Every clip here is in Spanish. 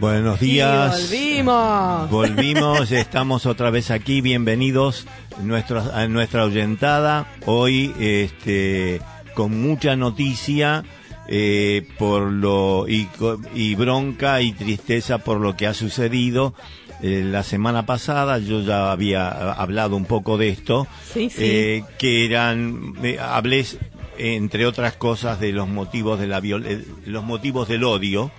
Buenos Y días. volvimos. Volvimos, estamos otra vez aquí. Bienvenidos nuestros, a nuestra oyentada. Hoy, este, con mucha noticia eh, por lo y, y bronca y tristeza por lo que ha sucedido. Eh, la semana pasada yo ya había ah, hablado un poco de esto, Sí, sí. eh, que eran, eh, hablé entre otras cosas de los motivos de la viol- eh, los motivos del odio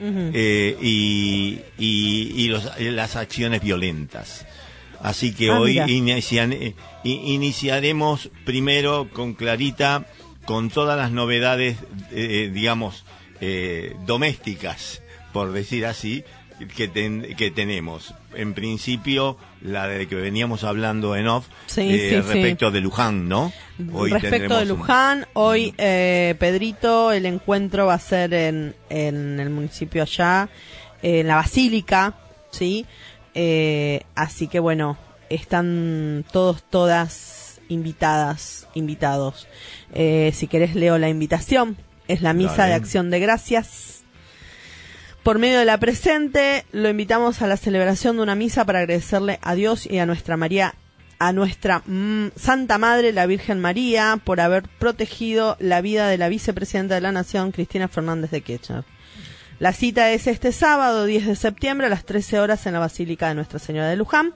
eh, y, y, y los- las acciones violentas. Así que Ah, hoy inician- eh, iniciaremos primero con Clarita, con todas las novedades, eh, digamos, domésticas, por decir así, que, ten- que tenemos. En principio, la de que veníamos hablando en off, Sí, eh, sí, sí. respecto de Luján, ¿no? Respecto de un- Luján, hoy eh, Pedrito, el encuentro va a ser en, en el municipio allá, en la Basílica, ¿sí? Eh, así que bueno, están todos, todas invitadas, invitados. Eh, si querés leo la invitación, es la misa Dale. de acción de gracias. Por medio de la presente, lo invitamos a la celebración de una misa para agradecerle a Dios y a nuestra María, a nuestra mm, Santa Madre, la Virgen María, por haber protegido la vida de la vicepresidenta de la Nación, Cristina Fernández de Kirchner. La cita es este sábado 10 de septiembre a las 13 horas en la Basílica de Nuestra Señora de Luján.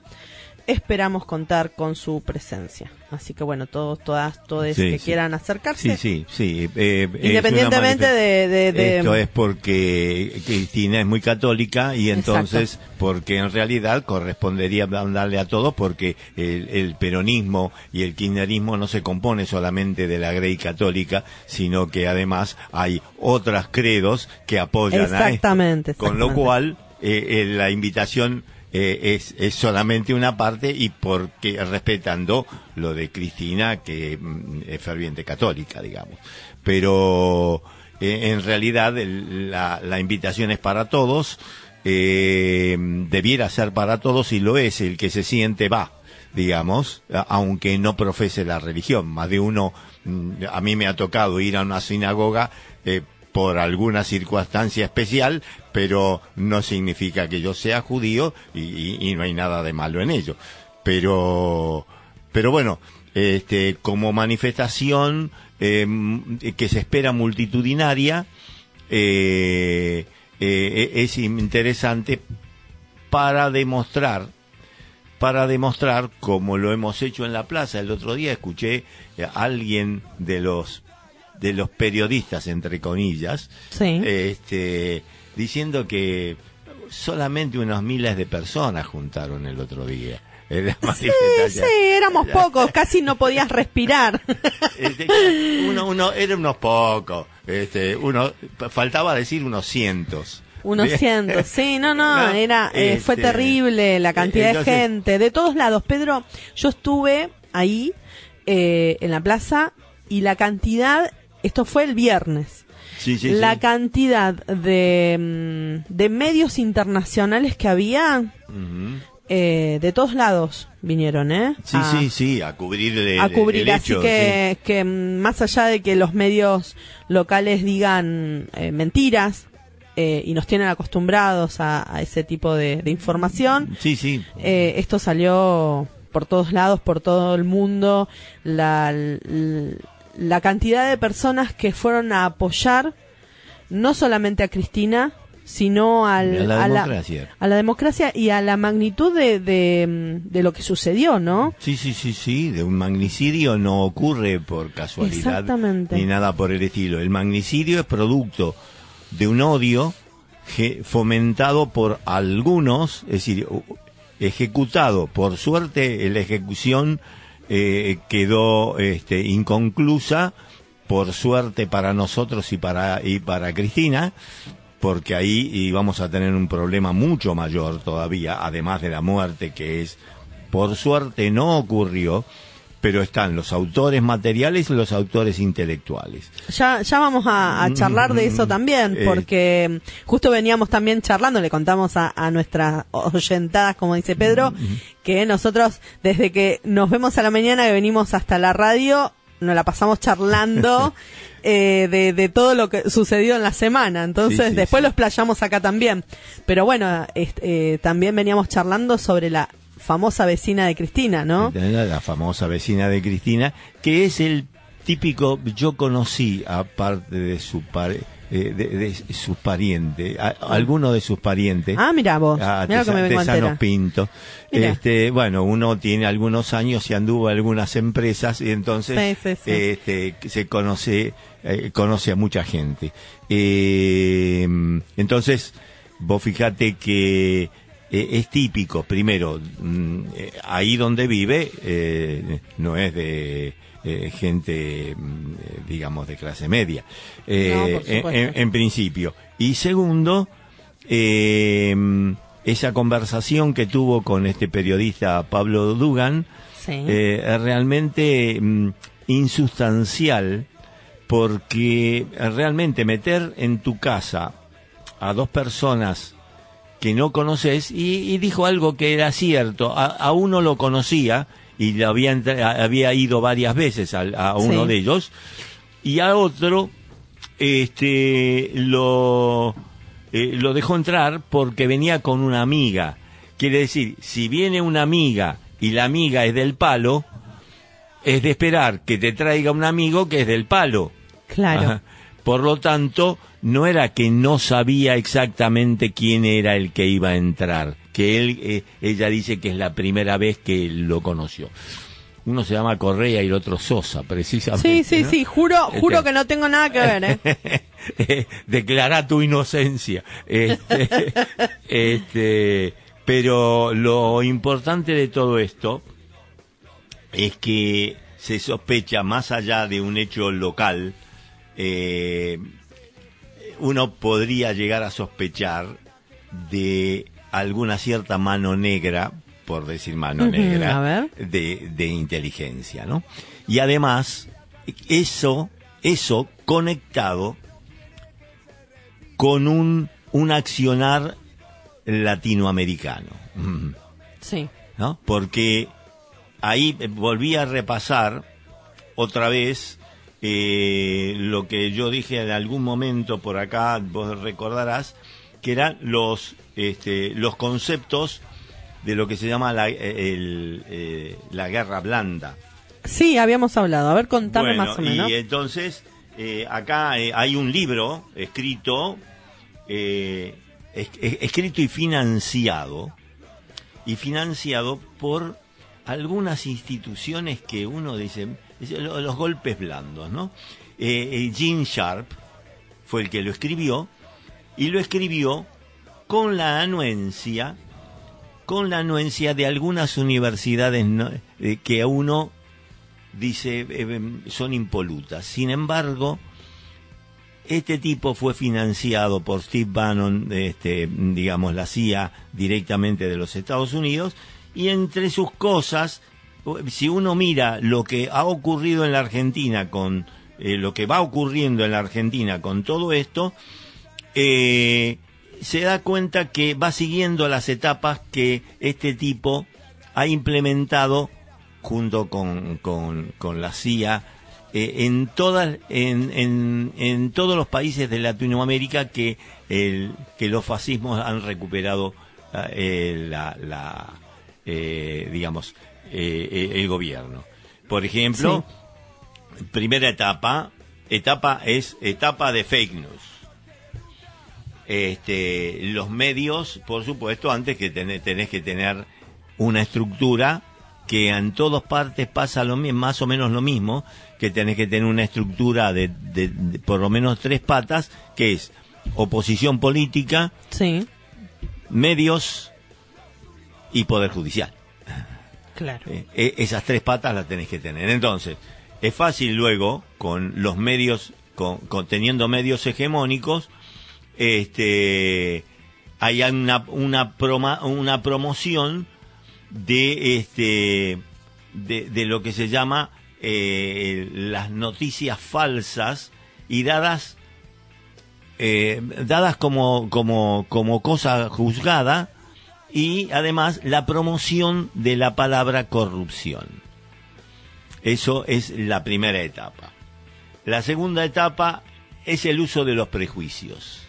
Esperamos contar con su presencia. Así que bueno, todos, todas, todos Sí, que sí. quieran acercarse. Sí, sí, sí. eh, es Independientemente de- de- de- Esto es porque Cristina es muy católica y entonces, porque en realidad correspondería darle a todos porque el, el peronismo y el kirchnerismo no se compone solamente de la grey católica, sino que además hay otras credos que apoyan a esto. Exactamente, Con lo cual, eh, eh, la invitación eh, es, es solamente una parte y porque respetando lo de Cristina, que mm, es ferviente católica, digamos. Pero eh, en realidad la, la invitación es para todos, eh, debiera ser para todos y lo es, el que se siente va digamos, aunque no profese la religión. Más de uno, mm, a mí me ha tocado ir a una sinagoga eh, por alguna circunstancia especial, pero no significa que yo sea judío y, no hay nada de malo en ello. Pero, pero bueno, este, como manifestación eh, m- que se espera multitudinaria, eh, eh, es interesante para demostrar para demostrar, como lo hemos hecho en la plaza. El otro día escuché a alguien de los de los periodistas, entre comillas, Sí. este, diciendo que solamente unos miles de personas juntaron el otro día. Sí, sí, éramos pocos, casi no podías respirar. Este, uno, uno, eran unos pocos, este, uno, faltaba decir unos cientos. Unos cientos, sí, no, no, No, era, eh, fue este, terrible la cantidad entonces- de gente, de todos lados. Pedro, yo estuve ahí, eh, en la plaza, y la cantidad, esto fue el viernes, Sí, sí, la sí. cantidad de, mm, de medios internacionales que había, eh, de todos lados vinieron, ¿eh? Sí, A- sí, sí, a cubrir el, a cubrir. el así que, que más allá de que los medios locales digan eh, mentiras eh, y nos tienen acostumbrados a, a ese tipo de, de información, Sí, sí. eh, esto salió por todos lados, por todo el mundo. La, la cantidad de personas que fueron a apoyar no solamente a Cristina, sino al, A la a, la, democracia. a la democracia y a la magnitud de, de, de lo que sucedió, ¿no? Sí, sí, sí, sí, de un magnicidio no ocurre por casualidad ni nada por el estilo. El magnicidio es producto de un odio fomentado por algunos, es decir, ejecutado. Por suerte, la ejecución eh, quedó este, inconclusa, por suerte para nosotros y para, y para Cristina, porque ahí íbamos a tener un problema mucho mayor todavía, además de la muerte que es, por suerte no ocurrió, pero están los autores materiales y los autores intelectuales. Ya, ya vamos a, a charlar de eso también, Eh. porque justo veníamos también charlando, le contamos a, a nuestras oyentadas, como dice Pedro, que nosotros desde que nos vemos a la mañana que venimos hasta la radio, nos la pasamos charlando eh, de, de todo lo que sucedió en la semana. Entonces, Sí, sí, después sí. lo explayamos acá también. Pero bueno, est- eh, también veníamos charlando sobre la famosa vecina de Cristina, ¿no? La famosa vecina de Cristina, que es el típico, yo conocí aparte de su pare- eh, de, de sus parientes, a- alguno de sus parientes. Ah, mira vos, a mira lo que me Tesa- vengo Tesanos entera. Pinto. Este, bueno, uno tiene algunos años y anduvo en algunas empresas y entonces Sí, sí, sí. este, se conoce, eh, conoce a mucha gente. Eh, entonces, vos fíjate que eh, es típico, primero, mm, eh, ahí donde vive eh, no es de eh, gente, mm, digamos, de clase media, No, en, principio. Y segundo, esa conversación que tuvo con este periodista Pablo Dugan, Sí. es realmente mm, insustancial porque realmente meter en tu casa a dos personas que no conoces y, y dijo algo que era cierto, a, a uno lo conocía y le había, a- había ido varias veces al- a, uno Sí. de ellos y a otro este lo eh, lo dejó entrar porque venía con una amiga. Quiere decir, si viene una amiga y la amiga es del palo, es de esperar que te traiga un amigo que es del palo. Claro. Ajá. Por lo tanto, no era que no sabía exactamente quién era el que iba a entrar, que él, eh, ella dice que es la primera vez que lo conoció. Uno se llama Correa y el otro Sosa, precisamente. Sí, sí, ¿no? sí, juro, juro Este- que no tengo nada que ver, ¿eh? Eh, declara tu inocencia. Este, este, pero lo importante de todo esto es que se sospecha más allá de un hecho local, eh, uno podría llegar a sospechar de alguna cierta mano negra, por decir mano negra, de, de inteligencia, ¿no? Y además, eso, eso conectado con un, un accionar latinoamericano. Sí. ¿no? Porque ahí eh, volví a repasar otra vez eh, lo que yo dije en algún momento por acá, vos recordarás, que eran los, este, los conceptos de lo que se llama la, eh, el, eh, la guerra blanda. Sí, habíamos hablado. A ver, contame Bueno, más o menos. Y entonces, eh, acá hay un libro escrito, es- es- escrito y financiado, y financiado por algunas instituciones que uno dice, los golpes blandos, ¿no? Eh, eh, Gene Sharp fue el que lo escribió, y lo escribió con la anuencia, con la anuencia de algunas universidades eh, que a uno dice eh, son impolutas. Sin embargo, este tipo fue financiado por Steve Bannon, este, digamos la CIA directamente de los Estados Unidos, y entre sus cosas, si uno mira lo que ha ocurrido en la Argentina con eh, lo que va ocurriendo en la Argentina con todo esto, eh, se da cuenta que va siguiendo las etapas que este tipo ha implementado junto con, con, con la CIA eh, en todas en, en, en todos los países de Latinoamérica que el, que los fascismos han recuperado eh, la, la digamos eh, eh, el gobierno. Por ejemplo primera etapa etapa es etapa de fake news. Este, los medios, por supuesto, antes que tenés, tenés que tener una estructura que en todas partes pasa lo mismo, más o menos lo mismo, que tenés que tener una estructura de, de- de por lo menos tres patas, que es oposición política, Sí, medios y poder judicial. Claro. Eh, eh, esas tres patas las tenés que tener. Entonces, es fácil luego, con los medios, con, teniendo medios hegemónicos, este, hay una, una, proma- una promoción de, este, de, de lo que se llama eh, las noticias falsas y dadas eh, dadas como, como, como cosa juzgada y además la promoción de la palabra corrupción. Eso es la primera etapa. La segunda etapa es el uso de los prejuicios.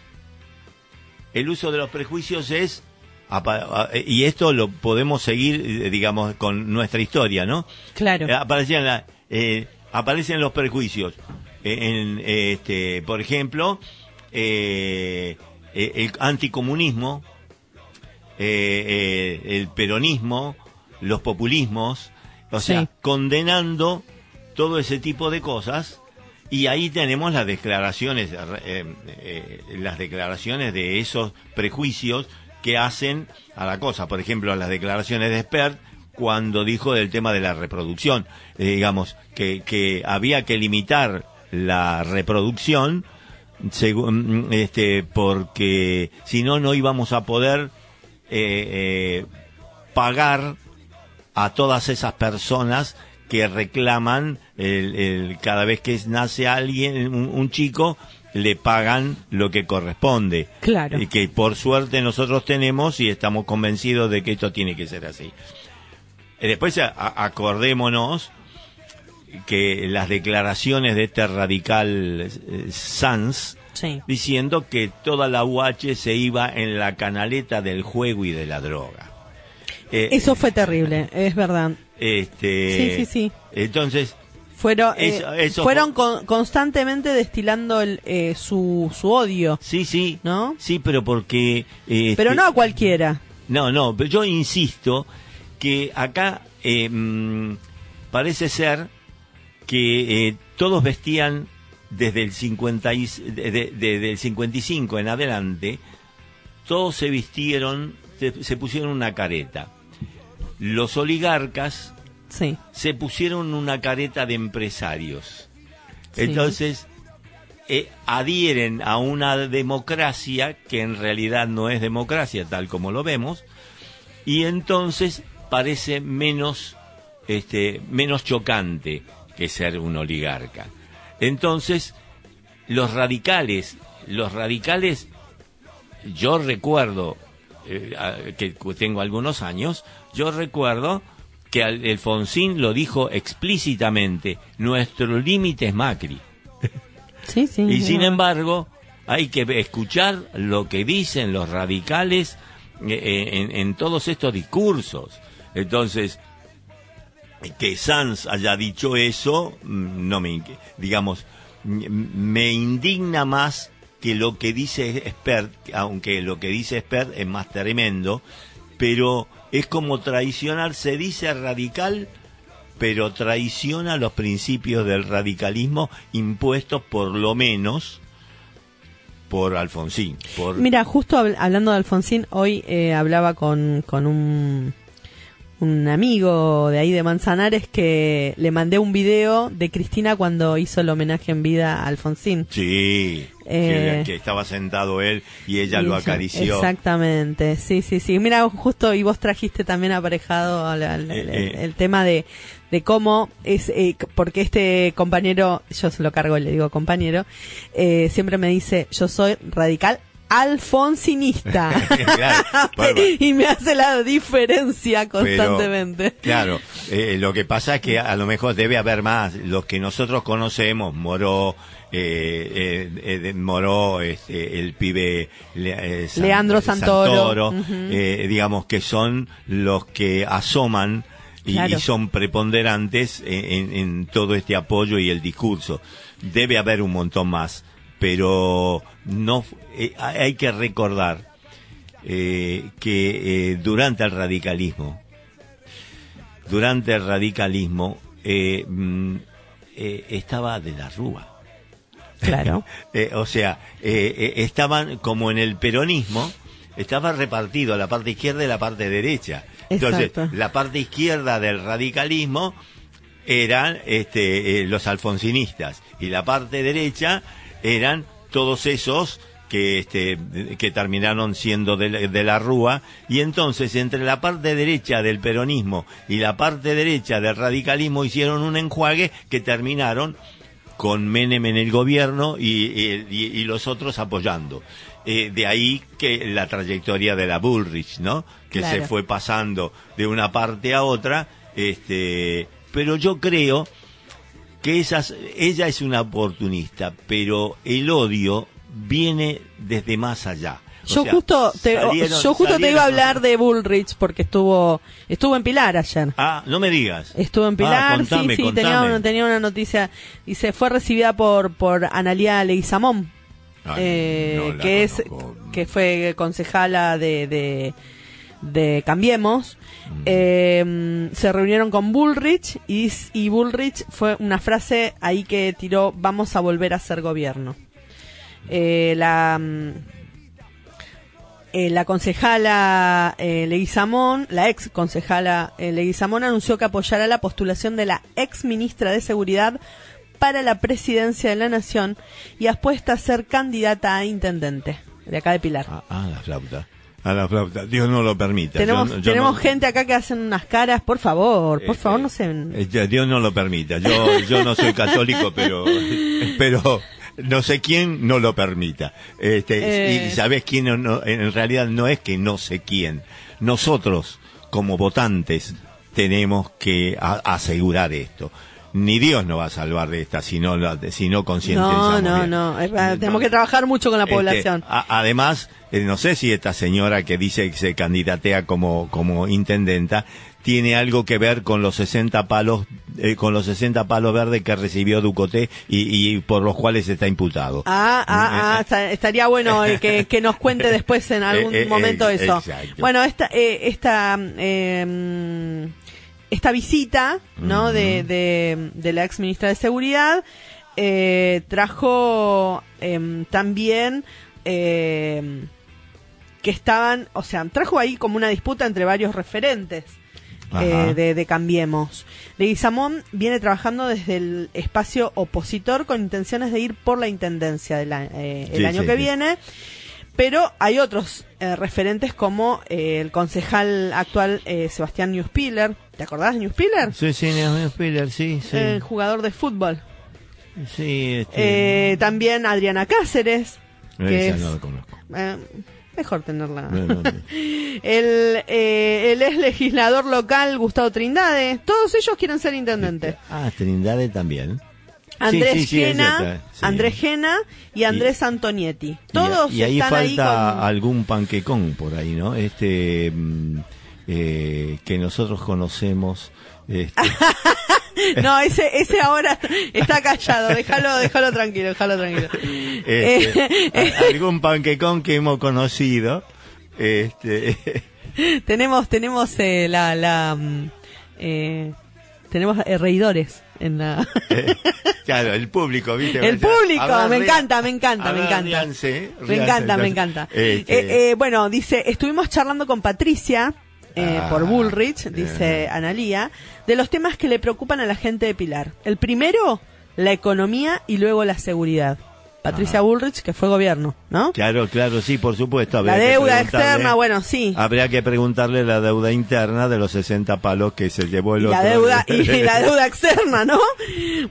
El uso de los prejuicios es, a- y esto lo podemos seguir, eh, digamos, con nuestra historia, ¿no? Claro. Eh, aparecían la- eh, aparecen los prejuicios. Eh, en, eh, este, por ejemplo, eh, eh, el anticomunismo, eh, eh, el peronismo, los populismos, o sea, Sí. condenando todo ese tipo de cosas. Y ahí tenemos las declaraciones, eh, eh, las declaraciones de esos prejuicios que hacen a la cosa. Por ejemplo, las declaraciones de Spert cuando dijo del tema de la reproducción, eh, digamos, que, que había que limitar la reproducción, según, este, porque si no, no íbamos a poder eh, eh, pagar a todas esas personas que reclaman el, el- cada vez que nace alguien, un, un chico, le pagan lo que corresponde. Claro. Y que por suerte nosotros tenemos y estamos convencidos de que esto tiene que ser así. Eh, Después acordémonos que las declaraciones de este radical eh, Sanz Sí. diciendo que toda la UH se iba en la canaleta del juego y de la droga. Eh, Eso fue terrible, es verdad. este, Sí, sí, sí. Entonces, Fueron, eh, Eso- eso fueron fue- con- constantemente destilando el, eh, su, su odio. sí, sí, ¿No? sí, pero porque... este, Pero no a cualquiera. No, no, pero yo insisto que acá eh, mm, parece ser que eh, todos vestían desde el, 50 y, de- de- desde el 55 en adelante, todos se vistieron, se, se pusieron una careta. Los oligarcas Sí. se pusieron una careta de empresarios. Sí. Entonces, eh, adhieren a una democracia que en realidad no es democracia tal como lo vemos, y entonces parece menos, este, menos chocante que ser un oligarca. Entonces, los radicales, los radicales, yo recuerdo, eh, que tengo algunos años, yo recuerdo que Al- Alfonsín lo dijo explícitamente, nuestro límite es Macri. Sí, sí. Y sin embargo, hay que escuchar lo que dicen los radicales eh, eh, en, en todos estos discursos. Entonces, que Sanz haya dicho eso, mm, no me, digamos, me indigna más que lo que dice Spert, aunque lo que dice Spert es más tremendo, pero es como traicionar, se dice radical, pero traiciona los principios del radicalismo impuestos por lo menos por Alfonsín. Por, Mira, justo habl- hablando de Alfonsín, hoy eh, hablaba con, con un, un amigo de ahí de Manzanares que le mandé un video de Cristina cuando hizo el homenaje en vida a Alfonsín. Sí, Eh, que, que estaba sentado él y ella Y lo acarició. Exactamente, sí, sí, sí. Mira, justo y vos trajiste también aparejado al- al- Eh, el, eh. el tema de, de cómo es, eh, porque este compañero, yo se lo cargo y le digo compañero, eh, siempre me dice, yo soy radical alfonsinista. Claro, y me hace la diferencia pero, constantemente. claro, eh, lo que pasa es que a lo mejor debe haber más. Los que nosotros conocemos, Moró, eh, eh, eh, Moró, este, el pibe eh, San- Leandro Santoro. Santoro, eh, digamos que son los que asoman y, Claro. y son preponderantes en, en- en todo este apoyo y el discurso. Debe haber un montón más, pero no eh, hay que recordar eh, que eh, durante el radicalismo, durante el radicalismo mm, estaba de la Rúa. Claro. O sea, estaban como en el peronismo, estaba repartido la parte izquierda y la parte derecha. Entonces, Exacto. la parte izquierda del radicalismo eran este, los alfonsinistas y la parte derecha eran todos esos que este que terminaron siendo de, la- de la Rúa y entonces entre la parte derecha del peronismo y la parte derecha del radicalismo hicieron un enjuague que terminaron con Menem en el gobierno y, y- los otros apoyando. Eh, de ahí que la trayectoria de la Bullrich, ¿no? Que Claro. se fue pasando de una parte a otra, este, pero yo creo que esas, ella es una oportunista, pero el odio viene desde más allá. O Yo sea, justo te, salieron- yo justo te iba a hablar de Bullrich porque estuvo estuvo en Pilar ayer. Ah, no me digas. Estuvo en Ah, Pilar, contame, sí, sí, tenía una, tenía una noticia. Dice, fue recibida por, por Analia Leguizamón, Ay, eh, no que es conozco. que fue concejala de, de, de Cambiemos. Eh, se reunieron con Bullrich y, y Bullrich fue una frase ahí que tiró, vamos a volver a ser gobierno. Eh, la... mm, eh, la concejala eh, Leguizamón, la ex concejala eh, Leguizamón anunció que apoyará la postulación de la ex ministra de Seguridad para la presidencia de la Nación y apuesta a ser candidata a intendente de acá de Pilar. Ah, ah, la flauta. A la flauta. Dios no lo permita. tenemos Yo no- yo tenemos no- gente acá que hacen unas caras, por favor, por Este, favor, no se... eh, Dios no lo permita. Yo, yo no soy católico, pero, pero no sé quién no lo permita. Este, Eh. Y sabes quién no- no, en realidad no es que no sé quién. Nosotros, como votantes, tenemos que asegurar esto. Ni Dios nos va a salvar de esta si no, la- si no No, concientizamos no, bien. no, es- tenemos que trabajar mucho con la Este, población. a- además, eh, no sé si esta señora que dice que se candidatea como, como intendenta tiene algo que ver con los 60 palos, eh, con los 60 palos verdes que recibió Ducoté y, y por los cuales está imputado. Ah, ah, ah, está- estaría bueno eh, que, que nos cuente después en algún Eh, eh, momento eh, eso. exacto. Bueno, esta, eh, esta, eh, mm, esta visita, ¿no? de, de, de la ex ministra de Seguridad eh, trajo em, también em, que estaban, o sea, trajo ahí como una disputa entre varios referentes eh, de, de Cambiemos. Leguizamón viene trabajando desde el espacio opositor con intenciones de ir por la intendencia del eh, el Sí, año sí, que sí. viene. Pero hay otros eh, referentes como el concejal actual Sebastián Newspiller. ¿Te acordás de Newspiller? Sí, sí, Neo Spiller, sí, sí. El jugador de fútbol. sí, este, también Adriana Cáceres. Que esa es, no la conozco. Eh, mejor tenerla. El, eh, el ex legislador local Gustavo Trindade. Todos ellos quieren ser intendentes. Ah, Trindade también. Andrés Sí, sí, Gena. Andrés Gena y Andrés Antonietti. Y- Todos y, ahí están falta ahí con... algún panquecón por ahí, ¿no? Este mm, eh, que nosotros conocemos. Este, No, ese, ese ahora está callado. Déjalo, déjalo tranquilo, déjalo tranquilo. este, Eh, algún panquecón que hemos conocido. Este, tenemos, tenemos eh, la, la, mm, eh, tenemos eh, reidores en la. claro, el público, ¿viste? El público, me encanta, me encanta, me encanta. Me encanta, me encanta. este, Eh, eh, bueno, dice, estuvimos charlando con Patricia. Eh, Ah, por Bullrich, dice Analía, de los temas que le preocupan a la gente de Pilar. El primero, la economía y luego la seguridad. Patricia Bullrich, que fue gobierno, ¿no? Claro, claro, sí, por supuesto. La deuda externa, bueno, sí. Habría que preguntarle la deuda interna de los 60 palos que se llevó el y la deuda y la deuda externa, ¿no?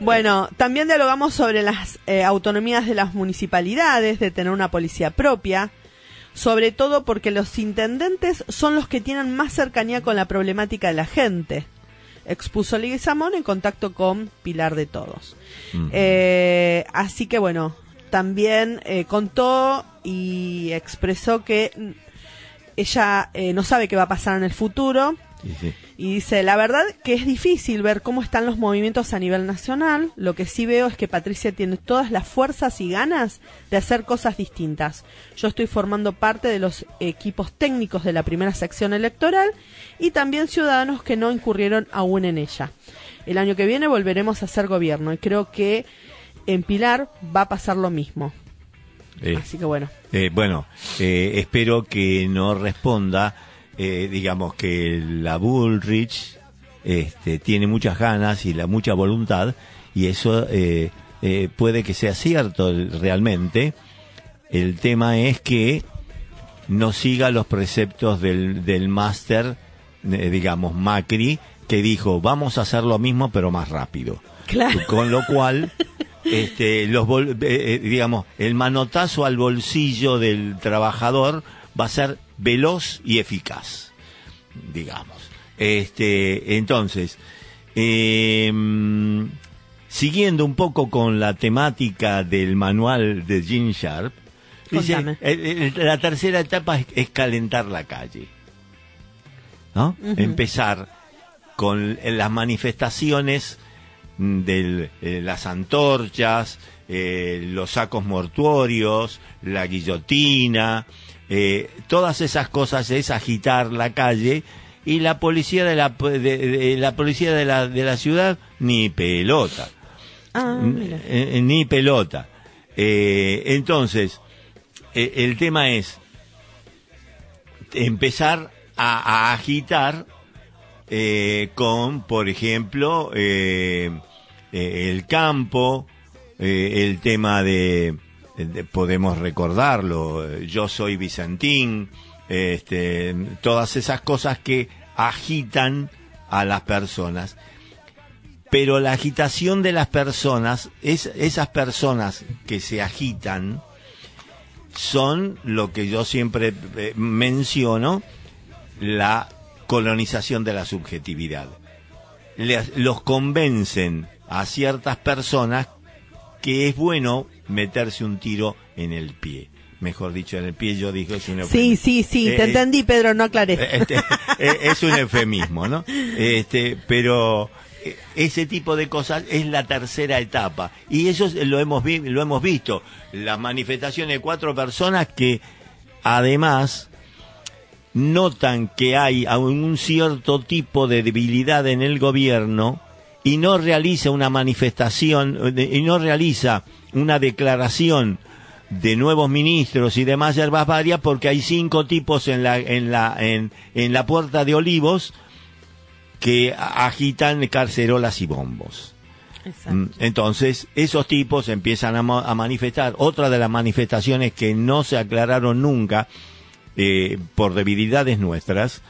Bueno, también dialogamos sobre las eh, autonomías de las municipalidades, de tener una policía propia, sobre todo porque los intendentes son los que tienen más cercanía con la problemática de la gente. Expuso Leguizamón en contacto con Pilar de Todos. Eh, así que bueno, también eh, contó y expresó que mm, ella eh, no sabe qué va a pasar en el futuro, Sí, sí. y dice, la verdad que es difícil ver cómo están los movimientos a nivel nacional. Lo que sí veo es que Patricia tiene todas las fuerzas y ganas de hacer cosas distintas. Yo estoy formando parte de los equipos técnicos de la primera sección electoral y también ciudadanos que no incurrieron aún en ella. El año que viene volveremos a hacer gobierno y creo que en Pilar va a pasar lo mismo. Eh, Así que bueno. eh, bueno, eh, espero que no responda, eh, digamos que la Bullrich este, tiene muchas ganas y la mucha voluntad y eso eh, eh, puede que sea cierto realmente, El tema es que no siga los preceptos del, del máster, eh, digamos, Macri, que dijo, vamos a hacer lo mismo pero más rápido. Claro. Con lo cual, este, los bol- eh, eh, digamos, el manotazo al bolsillo del trabajador va a ser veloz y eficaz, digamos. Este, entonces, em, siguiendo un poco con la temática del manual de Gene Sharp, dice, eh, eh, la tercera etapa es, es calentar la calle. ¿No? Empezar con eh, las manifestaciones de las antorchas, eh, los sacos mortuorios, la guillotina, eh, todas esas cosas es agitar la calle y la policía de la de- de- la policía de la de la ciudad ni pelota Ah, mira. eh, eh, ni pelota. Eh, entonces, el tema es empezar a, a agitar con, por ejemplo, el campo, el tema de, de- podemos recordarlo, eh, yo soy Vicentín, este, todas esas cosas que agitan a las personas pero la agitación de las personas, es, esas personas que se agitan, son lo que yo siempre eh, menciono, la colonización de la subjetividad. Les- los convencen a ciertas personas que es bueno meterse un tiro en el pie. Mejor dicho, en el pie yo dije es un Sí, eufemismo. sí, sí, Eh, te eh, entendí, Pedro, no aclaré. este, eh, es un eufemismo, ¿no? Este, pero ese tipo de cosas es la tercera etapa y eso es- lo hemos vi- lo hemos visto las manifestaciones de cuatro personas que además notan que hay un cierto tipo de debilidad en el gobierno y no realiza una manifestación y no realiza una declaración de nuevos ministros y demás yerbas varias porque hay cinco tipos en la en la en, en la puerta de Olivos que agitan carcerolas y bombos. Exacto. Mm, Entonces, esos tipos empiezan a, ma- a manifestar. Otra de las manifestaciones que no se aclararon nunca eh, por debilidades nuestras,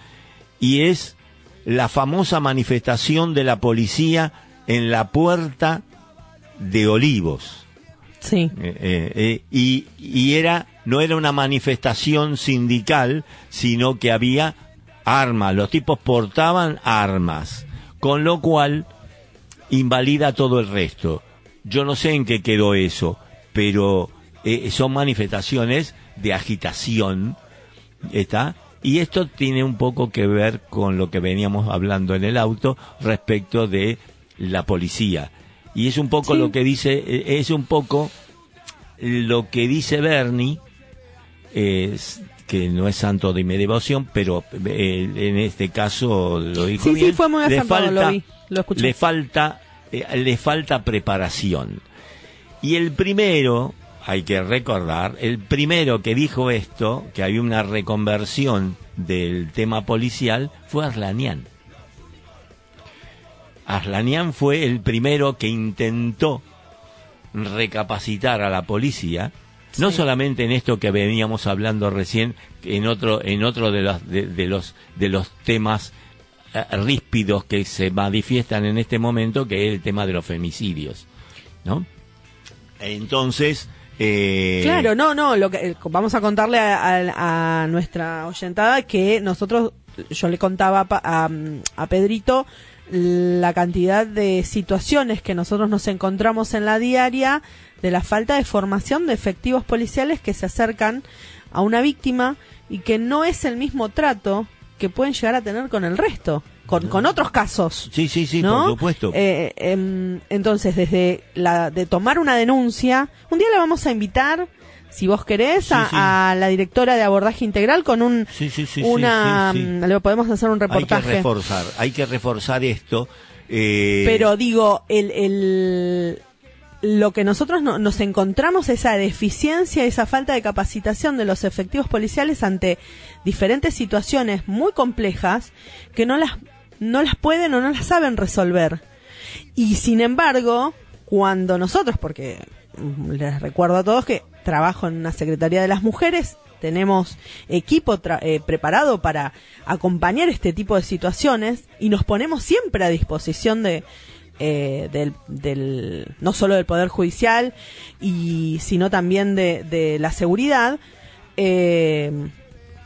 y es la famosa manifestación de la policía en la puerta de Olivos. Sí. Eh, eh, eh, y, y era no era una manifestación sindical sino que había armas los tipos portaban armas con lo cual invalida todo el resto yo no sé en qué quedó eso pero son manifestaciones de agitación está y esto tiene un poco que ver con lo que veníamos hablando en el auto respecto de la policía y es un poco Sí. lo que dice eh, es un poco lo que dice Bernie es que no es santo de mi devoción pero eh, en este caso lo dijo Sí, sí, bien fue muy le falta lo vi, lo escuché. le falta eh, le falta preparación y el primero, hay que recordar, el primero que dijo esto, que había una reconversión del tema policial, fue Arlanian. Arlanian fue el primero que intentó recapacitar a la policía, no solamente en esto que veníamos hablando recién, en otro, en otro de los, de, de los, de los temas eh, ríspidos que se manifiestan en este momento, que es el tema de los femicidios, ¿no? Entonces, eh, Claro, no, no, lo que, eh, vamos a contarle a, a- nuestra oyentada que nosotros, yo le contaba a, a Pedrito la cantidad de situaciones que nosotros nos encontramos en la diaria de la falta de formación de efectivos policiales que se acercan a una víctima y que no es el mismo trato que pueden llegar a tener con el resto, con, con otros casos. Sí, sí, sí, ¿no? por supuesto. Eh, em, entonces, desde la de tomar una denuncia, un día la vamos a invitar, si vos querés, Sí, a, sí. a la directora de abordaje integral con un Sí, sí, sí, sí, una mm, le podemos hacer un hay que reportaje. reforzar, hay que reforzar esto. eh, Pero digo, el, el lo que nosotros no- nos encontramos esa deficiencia, esa falta de capacitación de los efectivos policiales ante diferentes situaciones muy complejas que no las no las pueden o no las saben resolver. Y sin embargo, cuando nosotros, porque les recuerdo a todos que trabajo en una Secretaría de las Mujeres, tenemos equipo tra- eh, preparado para acompañar este tipo de situaciones y nos ponemos siempre a disposición de eh, del, del- no solo del poder judicial y sino también de, de la seguridad eh,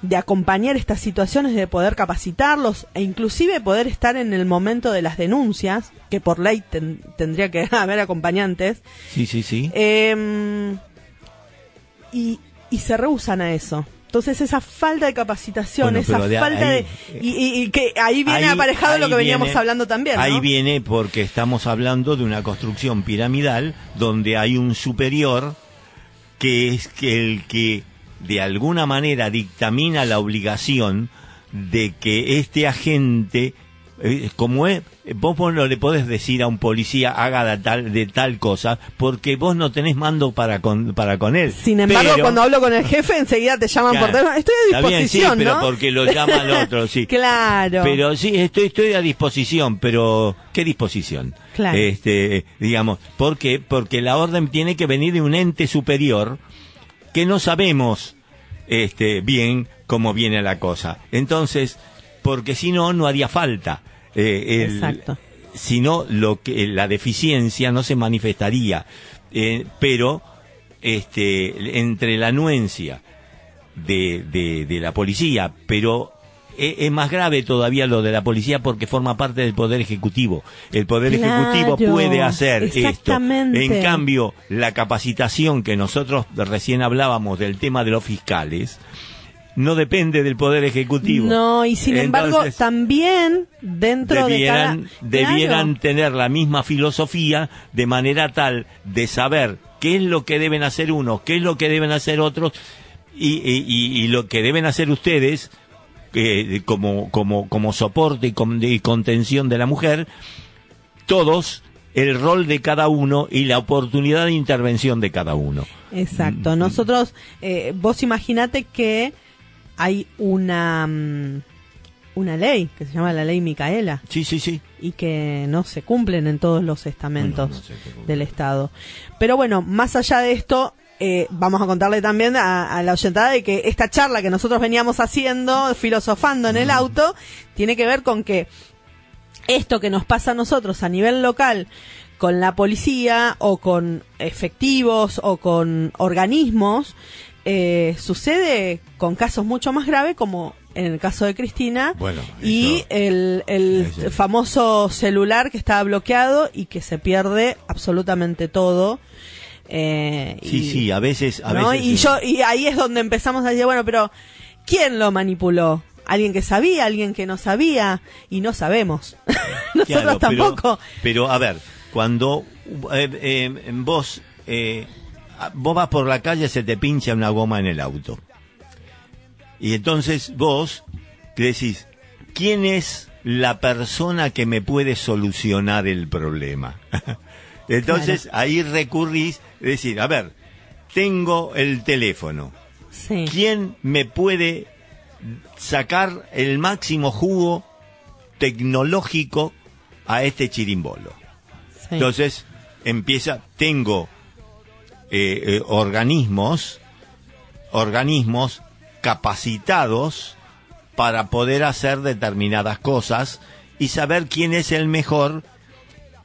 de acompañar estas situaciones de poder capacitarlos e inclusive poder estar en el momento de las denuncias que por ley ten- tendría que haber acompañantes Sí, sí, sí. eh, y, y se rehusan a eso. Entonces esa falta de capacitación, Bueno, esa de falta ahí- de... Y, y- y que ahí viene Ahí- aparejado lo que veníamos viene- hablando también. ¿no? Ahí viene porque estamos hablando de una construcción piramidal donde hay un superior que es el que de alguna manera dictamina la obligación de que este agente, eh, como es, vos no le podés decir a un policía haga de tal, de tal cosa porque vos no tenés mando para con, para con él. Sin embargo, Pero- cuando hablo con el jefe, enseguida te llaman por teléfono. Estoy a Está bien, disposición, sí, pero ¿no? porque lo llama al otro, sí. Claro. Pero sí, estoy, estoy a disposición, pero ¿qué disposición? Claro. Este, digamos, ¿por qué? Porque la orden tiene que venir de un ente superior que no sabemos este, bien cómo viene la cosa. Entonces, porque si no, no haría falta. Eh, el- Exacto. Si no, lo que, la deficiencia no se manifestaría. Eh, pero, este, entre la anuencia de, de, de la policía, pero es, más grave todavía lo de la policía porque forma parte del Poder Ejecutivo. El Poder Claro, Ejecutivo puede hacer esto. En cambio, la capacitación que nosotros recién hablábamos del tema de los fiscales, no depende del Poder Ejecutivo. No, y sin embargo, también dentro debieran, de cada... debieran Claro. tener la misma filosofía de manera tal de saber qué es lo que deben hacer unos, qué es lo que deben hacer otros y, y- y- y lo que deben hacer ustedes eh, como, como, como soporte y, con- y contención de la mujer, todos el rol de cada uno y la oportunidad de intervención de cada uno. Exacto. Nosotros, eh, vos imaginate que hay una mm, una ley que se llama la ley Micaela Sí, sí, sí. y que no se cumplen en todos los estamentos no del Estado. Pero bueno, más allá de esto, eh, vamos a contarle también a, a la oyentada de que esta charla que nosotros veníamos haciendo, filosofando en el auto, tiene que ver con que esto que nos pasa a nosotros a nivel local con la policía o con efectivos o con organismos, eh, sucede con casos mucho más graves como en el caso de Cristina Bueno, y eso- el, el famoso celular que estaba bloqueado y que se pierde absolutamente todo. Eh, Sí, y- sí, a veces... A ¿no? veces y sí. yo y ahí es donde empezamos a decir bueno pero quién lo manipuló alguien que sabía alguien que no sabía y no sabemos nosotros Claro, tampoco Pero, a ver, cuando eh, eh, vos eh, vos vas por la calle se te pincha una goma en el auto. Y entonces vos decís, ¿quién es la persona que me puede solucionar el problema? entonces ahí recurrís, es decir, a ver, tengo el teléfono. sí ¿Quién me puede sacar el máximo jugo tecnológico a este chirimbolo? sí. Entonces, empieza, tengo eh, eh, organismos, organismos capacitados para poder hacer determinadas cosas y saber quién es el mejor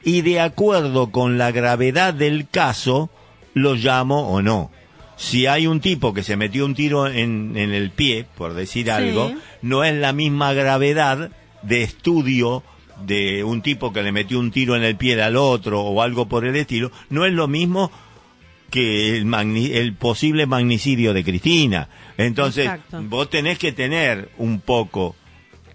y de acuerdo con la gravedad del caso lo llamo o no. Si hay un tipo que se metió un tiro en, en el pie, por decir algo, no es la misma gravedad de estudio de un tipo que le metió un tiro en el pie al otro o algo por el estilo, no es lo mismo que el, magni- el posible magnicidio de Cristina. Entonces, Exacto. vos tenés que tener un poco...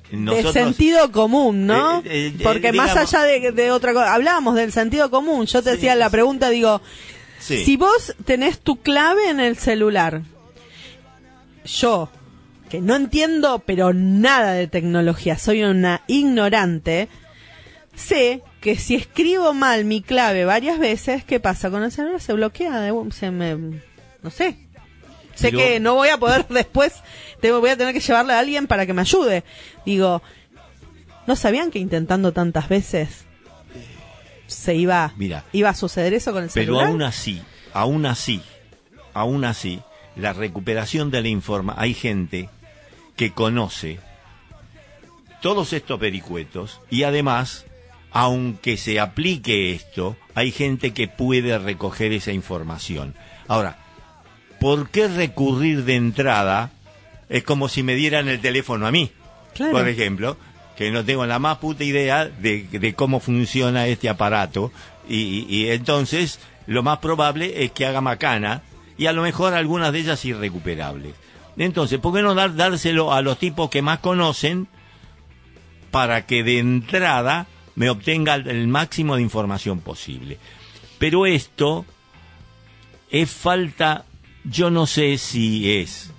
de nosotros- sentido común, ¿no? Eh, eh, eh, Porque más digamos- allá de, de otra cosa, hablábamos del sentido común. Yo te Sí, decía la pregunta, digo, Sí. si vos tenés tu clave en el celular, yo, que no entiendo pero nada de tecnología, soy una ignorante, sé que si escribo mal mi clave varias veces, ¿qué pasa con el celular? Se bloquea, se me, no sé. Sé Pero- que no voy a poder después, tengo, voy a tener que llevarle a alguien para que me ayude. Digo, ¿no sabían que intentando tantas veces se iba, Mira. iba a suceder eso con el Pero celular? aún así, aún así, aún así, la recuperación de la información, hay gente que conoce todos estos vericuetos y además, aunque se aplique esto, hay gente que puede recoger esa información. Ahora, ¿por qué recurrir de entrada? Es como si me dieran el teléfono a mí, Claro. por ejemplo, que no tengo la más puta idea de, cómo funciona este aparato y, entonces lo más probable es que haga macana y a lo mejor algunas de ellas irrecuperables. Entonces, ¿por qué no dar, dárselo a los tipos que más conocen para que de entrada me obtenga el máximo de información posible? Pero esto es falta, yo no sé si es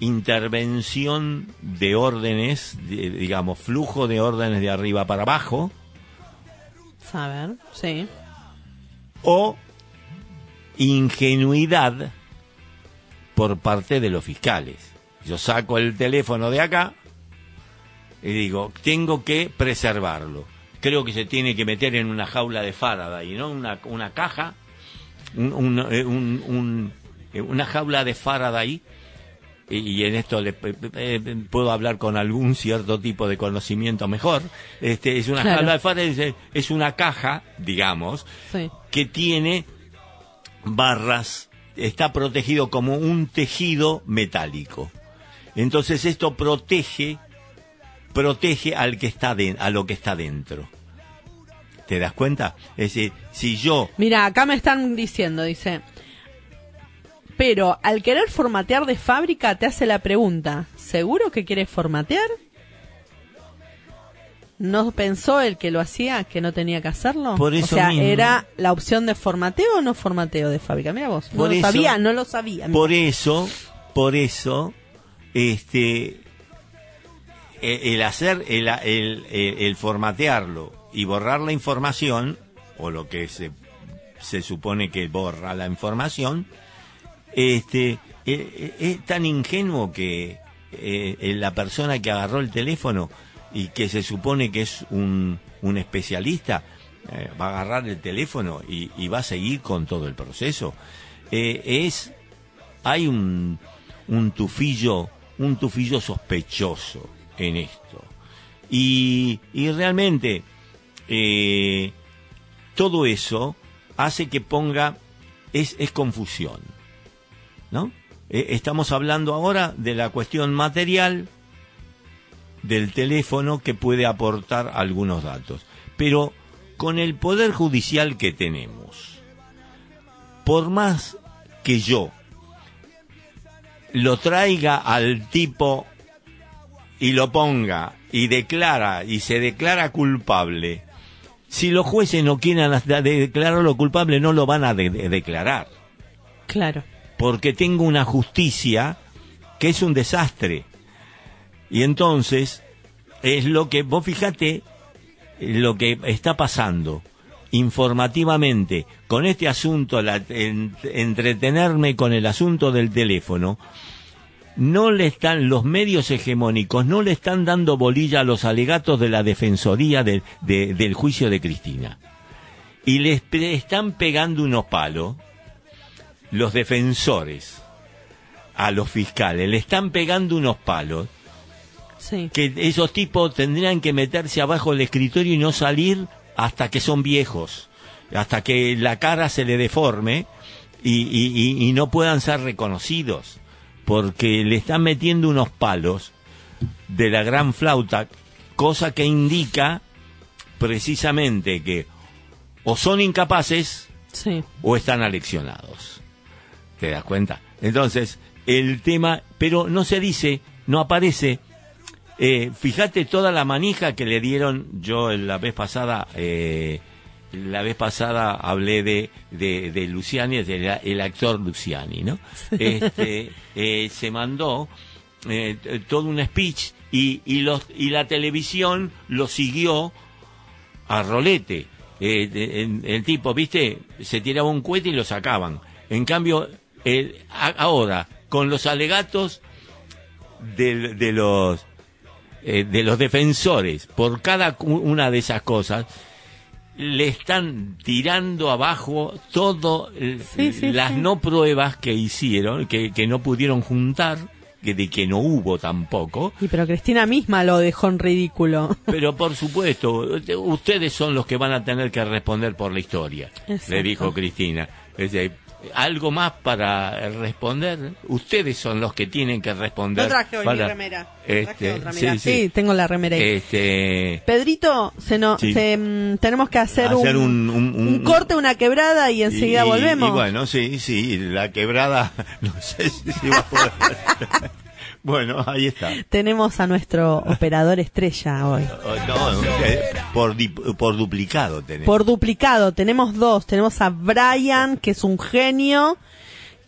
intervención de órdenes, de- digamos, flujo de órdenes de arriba para abajo, Saber, sí. o ingenuidad por parte de los fiscales. Yo saco el teléfono de acá y digo, tengo que preservarlo. Creo que se tiene que meter en una jaula de Faraday, ¿no? Una, una caja, un- un- eh, un- eh, una jaula de Faraday, y, y en esto le- eh, eh, puedo hablar con algún cierto tipo de conocimiento mejor. Este, es una Claro. es- es una caja, digamos, Sí. que tiene barras, está protegido como un tejido metálico. Entonces esto protege, protege al que está de- a lo que está dentro. ¿Te das cuenta? Es decir, si yo Mira, acá me están diciendo, dice. Pero al querer formatear de fábrica te hace la pregunta, ¿seguro que quieres formatear? ¿No pensó el que lo hacía que no tenía que hacerlo? Por o eso sea, mismo. ¿era la opción de formateo o no formateo de fábrica? Mira vos, no lo sabía, no lo sabía. Por eso, por eso, este, e- el hacer, el, el, el- el formatearlo y borrar la información, o lo que se, se supone que borra la información, este, e- e- es tan ingenuo que eh, eh, la persona que agarró el teléfono y que se supone que es un, especialista, eh, va a agarrar el teléfono y, va a seguir con todo el proceso. Eh, es hay un, un tufillo, un tufillo sospechoso en esto. Y, y realmente eh, todo eso hace que ponga, es, es confusión. Eh, estamos hablando ahora de la cuestión material del teléfono que puede aportar algunos datos. Pero con el poder judicial que tenemos, por más que yo lo traiga al tipo y lo ponga y declara y se declara culpable, si los jueces no quieren declararlo culpable, no lo van a de- de- declarar. Claro. Porque tengo una justicia que es un desastre. Y entonces, es lo que, vos fíjate, lo que está pasando informativamente con este asunto, la- en- entretenerme con el asunto del teléfono, no le están, los medios hegemónicos no le están dando bolilla a los alegatos de la defensoría de- de- del juicio de Cristina. Y les están pegando unos palos, los defensores, a los fiscales, le están pegando unos palos, Sí. que esos tipos tendrían que meterse abajo del escritorio y no salir hasta que son viejos, hasta que la cara se le deforme y, y- y- y no puedan ser reconocidos, porque le están metiendo unos palos de la gran flauta, cosa que indica precisamente que o son incapaces Sí. o están aleccionados. ¿Te das cuenta? Entonces, el tema, pero no se dice, no aparece. Eh, fíjate toda la manija que le dieron. Yo la vez pasada, eh, la vez pasada hablé de, de, de Luciani, del el actor Luciani, ¿no? Este, eh, se mandó eh, todo un speech y, y, los, y la televisión lo siguió a rolete. En- el tipo, viste, se tiraba un cohete y lo sacaban. En cambio, ahora, con los alegatos de, de los eh, de los defensores por cada una de esas cosas, le están tirando abajo todo Sí, sí, las sí. no pruebas que hicieron, que, que no pudieron juntar, que de que no hubo tampoco. Y pero Cristina misma lo dejó en ridículo. Pero por supuesto, ustedes son los que van a tener que responder por la historia, Exacto. le dijo Cristina. Es decir, algo más para responder. Ustedes son los que tienen que responder. No traje hoy mi para- remera. Este, Traje otra, sí, sí. sí, tengo la remera ahí. Este, Pedrito, se no, Sí. se, mm, tenemos que hacer, Hacer un, un- un- un- un corte, una quebrada y enseguida y- volvemos. Y bueno, sí, sí, la quebrada, no sé si si va a poder. bueno, ahí está. Tenemos a nuestro operador estrella hoy. Oh, No, eh, por, duplicado tenemos. Por duplicado, tenemos dos. Tenemos a Brian, que es un genio,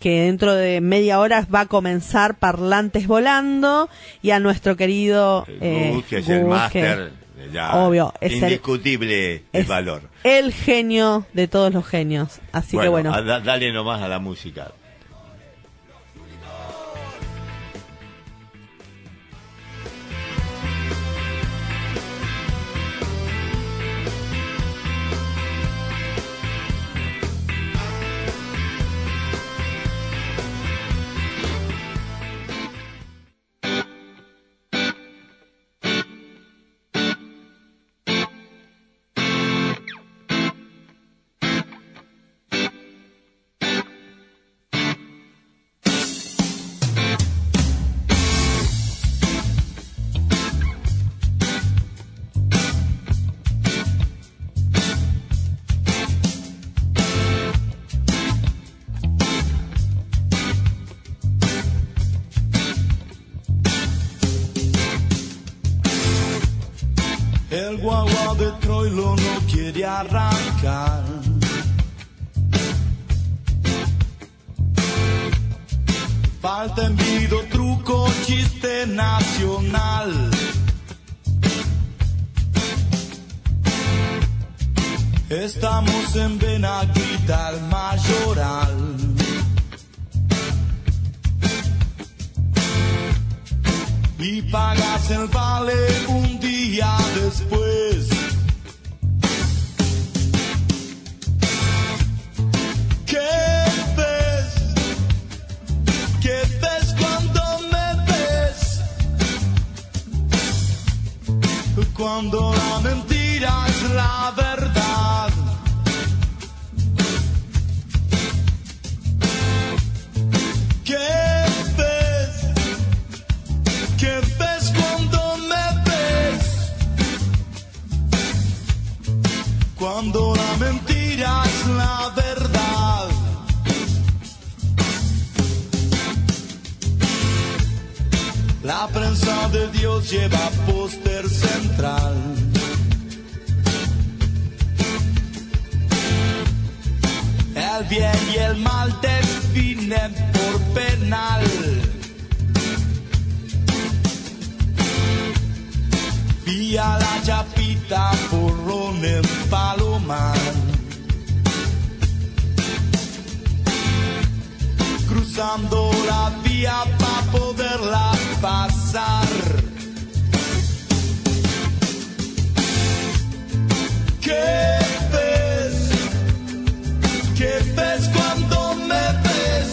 que dentro de media hora va a comenzar Parlantes Volando, y a nuestro querido eh, Gus, que es el máster, ya, obvio, es el- indiscutible el, es valor. el genio de todos los genios. Así que bueno, a- dale nomás a la música. De Troilo no quiere arrancar. Falta envido, truco, chiste nacional. Estamos en Benaguita, el mayoral. y pagas el vale un día después. Cuando la mentira de Dios lleva póster central. El bien y el mal definen por penal. Vía la chapita porrón en Palomar. Cruzando la vía para poderla pasar. ¿Qué ves? ¿Qué ves cuando me ves?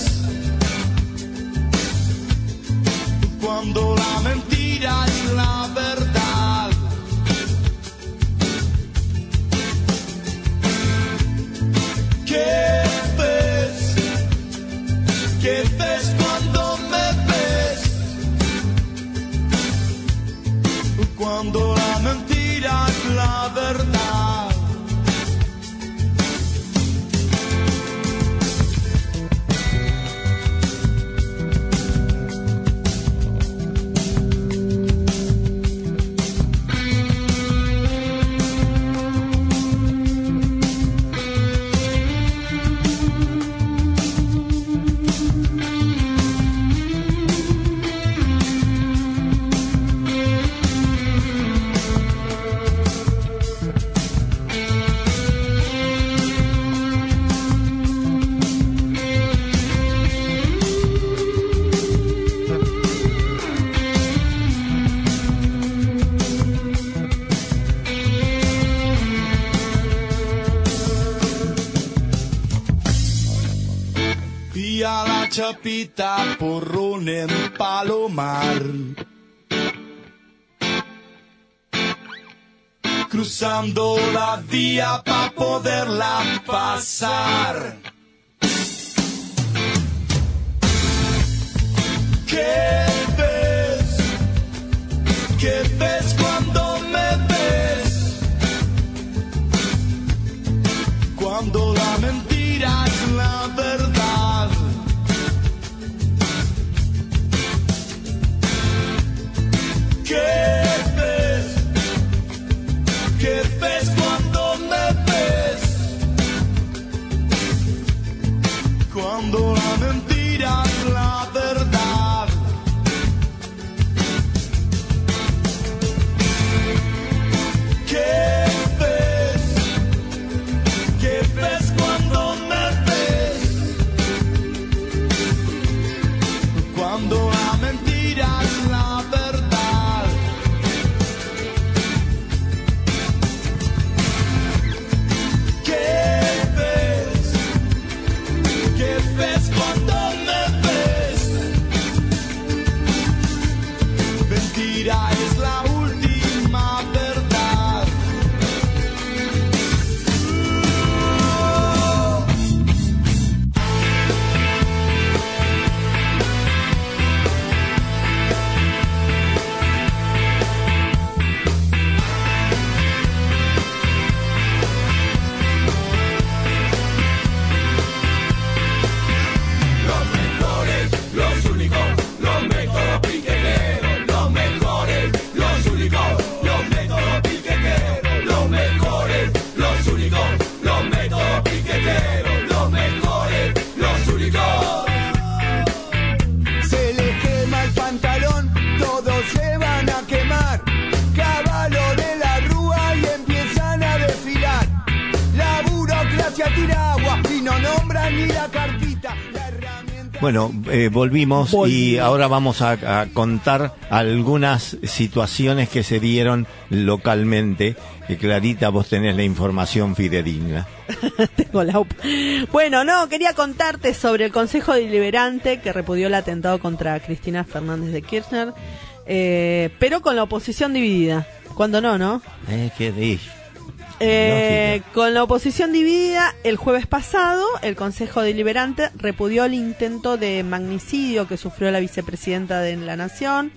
Cuando la mentira porrón en Palomar. Cruzando la vía para poderla pasar. ¿Qué ves? ¿Qué ves cuando me ves? Cuando la mentira eh, volvimos y ahora vamos a, a contar algunas situaciones que se dieron localmente. Que Clarita, vos tenés la información fidedigna. Tengo la. Bueno, no, quería contarte sobre el Consejo Deliberante que repudió el atentado contra Cristina Fernández de Kirchner, eh, pero con la oposición dividida. Cuando no, ¿no? Eh, qué de- Eh, con la oposición dividida, el jueves pasado, el Consejo Deliberante repudió el intento de magnicidio que sufrió la vicepresidenta de la Nación,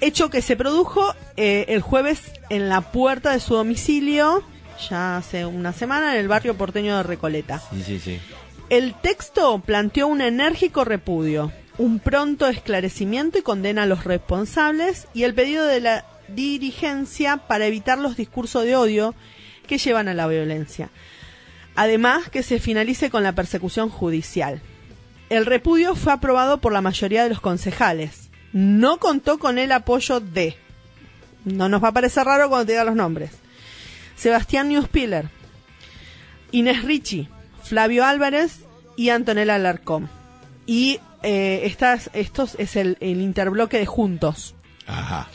hecho que se produjo eh, el jueves en la puerta de su domicilio, ya hace una semana, en el barrio porteño de Recoleta. Sí, sí, sí. El texto planteó un enérgico repudio, un pronto esclarecimiento y condena a los responsables y el pedido de la dirigencia para evitar los discursos de odio que llevan a la violencia. Además, que se finalice con la persecución judicial. El repudio fue aprobado por la mayoría de los concejales. No contó con el apoyo de... No nos va a parecer raro cuando te diga los nombres. Sebastián Newspiller, Inés Ricci, Flavio Álvarez y Antonella Alarcón. Y eh, estas, estos es el, el interbloque de Juntos. Ajá.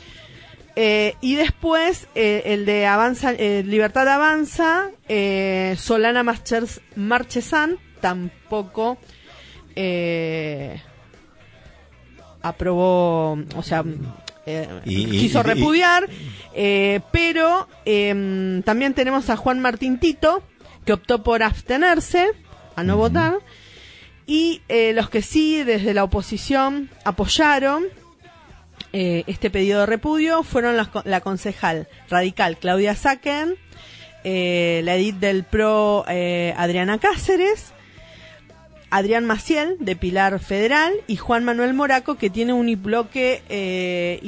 Eh, y después eh, el de Avanza, eh, Libertad Avanza, eh, Solana Marches- Marchesán tampoco aprobó, o sea, Y- quiso y- repudiar, pero em, también tenemos a Juan Martín Tito, que optó por abstenerse, a no votar, y los que sí desde la oposición apoyaron eh, este pedido de repudio fueron la concejal radical Claudia Sacken, eh, la edit del PRO eh, Adriana Cáceres, Adrián Maciel de Pilar Federal y Juan Manuel Moraco que tiene un bloque eh,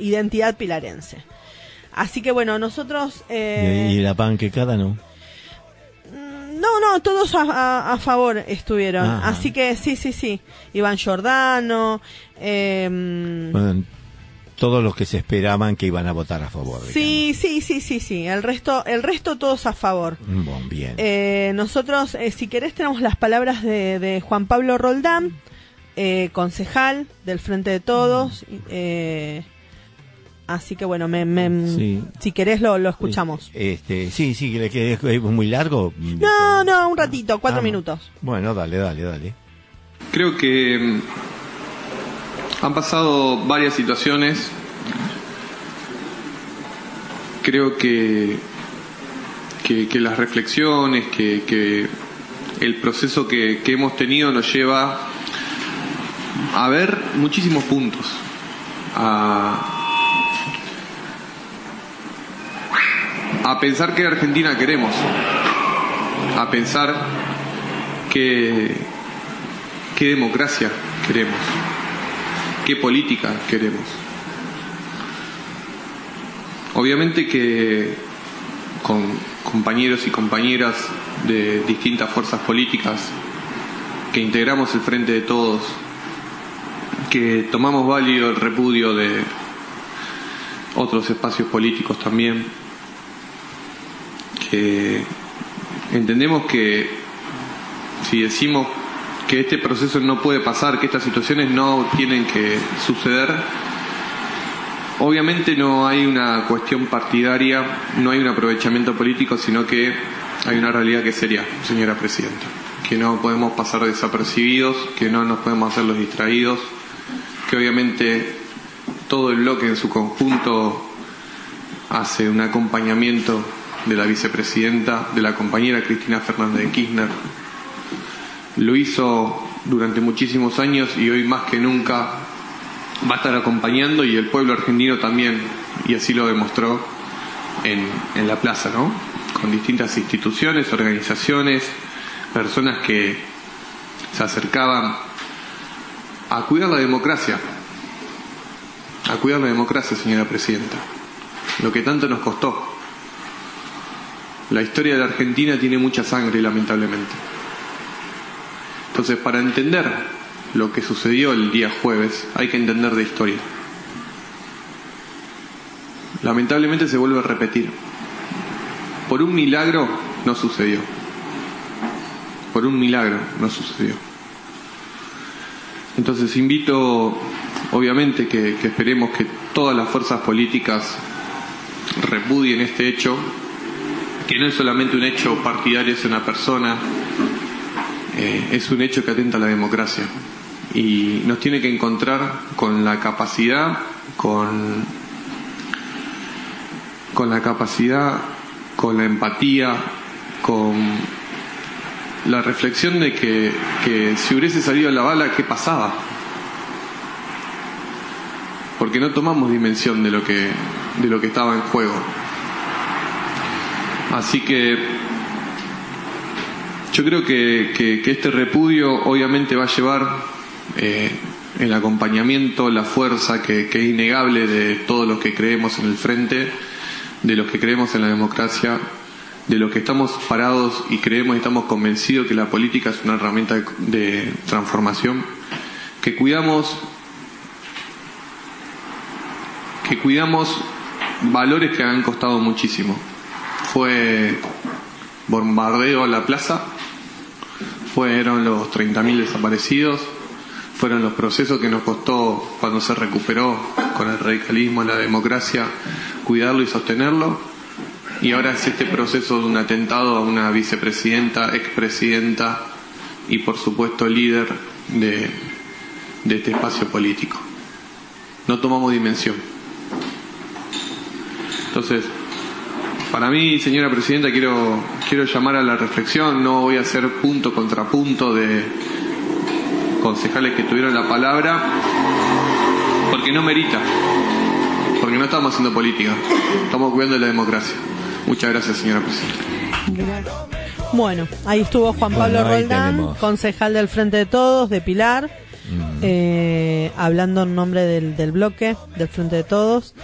identidad pilarense. Así que bueno, nosotros... eh, ¿Y, y la panquecada no? No, no, todos a, a- a favor estuvieron. Así que sí, sí, sí. Iván Giordano. Bueno, todos los que se esperaban que iban a votar a favor. sí, sí, sí, sí, sí. El resto, el resto todos a favor. digamos. Bon, bien. Eh, nosotros, eh, si querés, tenemos las palabras de, de Juan Pablo Roldán, eh, concejal del Frente de Todos. eh, así que bueno, me, me- Sí. si querés lo, lo escuchamos. Este, sí, sí, que que es muy largo. No, no, un ratito, cuatro Ah, minutos. Bueno, dale, dale, dale. creo que mm, han pasado varias situaciones. Creo que, que, que las reflexiones, que, que el proceso que, que hemos tenido nos lleva a ver muchísimos puntos, a, a pensar qué Argentina queremos, a pensar qué, democracia queremos, qué política queremos. Obviamente que con compañeros y compañeras de distintas fuerzas políticas que integramos el Frente de Todos, que tomamos válido el repudio de otros espacios políticos también, que entendemos que si decimos que este proceso no puede pasar, que estas situaciones no tienen que suceder, obviamente no hay una cuestión partidaria, no hay un aprovechamiento político, sino que hay una realidad que sería, señora Presidenta, que no podemos pasar desapercibidos, que no nos podemos hacer los distraídos, que obviamente todo el bloque en su conjunto hace un acompañamiento de la vicepresidenta, de la compañera Cristina Fernández de Kirchner. Lo hizo durante muchísimos años y hoy más que nunca va a estar acompañando y el pueblo argentino también, y así lo demostró en, en la plaza, ¿no? Con distintas instituciones, organizaciones, personas que se acercaban a cuidar la democracia, a cuidar la democracia, señora Presidenta, lo que tanto nos costó. La historia de la Argentina tiene mucha sangre, lamentablemente. Entonces, para entender lo que sucedió el día jueves, hay que entender de historia. Lamentablemente se vuelve a repetir. Por un milagro no sucedió. Por un milagro no sucedió. Entonces invito, obviamente, que, que esperemos que todas las fuerzas políticas repudien este hecho, que no es solamente un hecho partidario hacia una persona, eh, es un hecho que atenta a la democracia y nos tiene que encontrar con la capacidad, con, con la capacidad, con la empatía, con la reflexión de que, si hubiese salido la bala, ¿qué pasaba? Porque no tomamos dimensión de lo que, de lo que estaba en juego. Así que yo creo que, este repudio obviamente va a llevar eh, el acompañamiento, la fuerza que, que, es innegable de todos los que creemos en el frente, de los que creemos en la democracia, de los que estamos parados y creemos y estamos convencidos que la política es una herramienta de transformación, que cuidamos, que cuidamos valores que han costado muchísimo. Fue bombardeo a la plaza, fueron los 30.000 desaparecidos, fueron los procesos que nos costó cuando se recuperó con el radicalismo, la democracia, cuidarlo y sostenerlo. Y ahora es este proceso de un atentado a una vicepresidenta, expresidenta y por supuesto líder de, de este espacio político. No tomamos dimensión. Entonces, para mí, señora presidenta, quiero, quiero llamar a la reflexión, no voy a hacer punto contra punto de concejales que tuvieron la palabra, porque no merita, porque no estamos haciendo política, estamos cuidando la democracia. Muchas gracias, señora presidenta. Bueno, ahí estuvo Juan Pablo Bueno, Roldán, tenemos. concejal del Frente de Todos, de Pilar, eh, hablando en nombre del, del bloque, del Frente de Todos.